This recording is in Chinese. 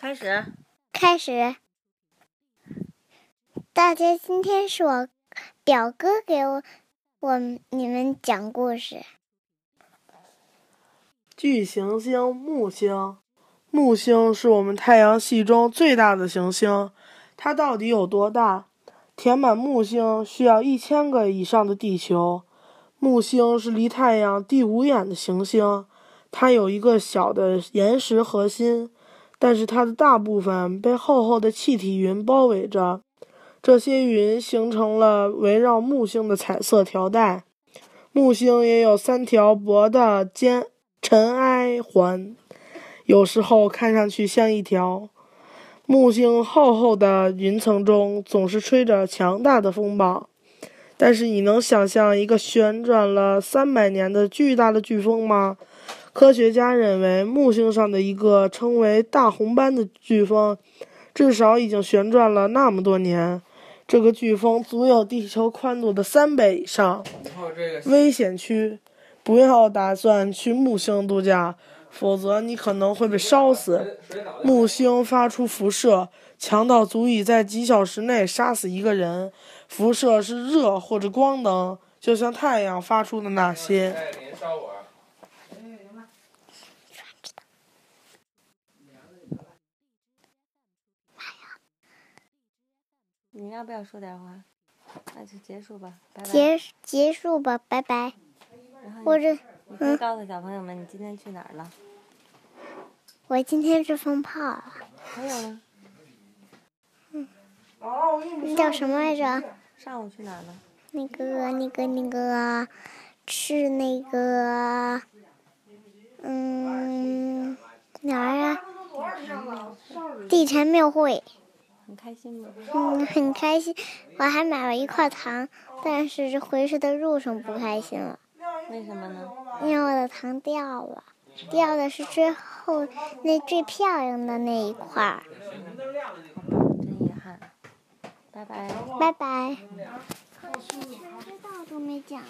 开始。开始。大家，今天是我表哥给我我你们讲故事。巨行星木星，木星是我们太阳系中最大的行星。它到底有多大？填满木星需要一千个以上的地球。木星是离太阳第五远的行星，它有一个小的岩石核心，但是它的大部分被厚厚的气体云包围着。这些云形成了围绕木星的彩色条带。木星也有三条薄的尖尘埃环，有时候看上去像一条。木星厚厚的云层中总是吹着强大的风暴。但是你能想象一个旋转了三百年的巨大的飓风吗？科学家认为，木星上的一个称为大红斑的飓风，至少已经旋转了那么多年。这个飓风足有地球宽度的三倍以上。危险区，不要打算去木星度假，否则你可能会被烧死。木星发出辐射。强到足以在几小时内杀死一个人。辐射是热或者光能，就像太阳发出的那些。你要不要说点话？那就结束吧，拜拜。结结束吧，拜拜。或者，你可以告诉小朋友们你今天去哪儿了。我今天去放炮了。还有呢？你叫什么来着？上午去哪了？那个、那个、那个，是那个，嗯，哪儿啊？地坛庙会。很开心吗？嗯，很开心。我还买了一块糖，但是回去的路上不开心了。为什么呢？因为我的糖掉了，掉的是最后那最漂亮的那一块儿。拜拜，拜拜。全知道都没讲。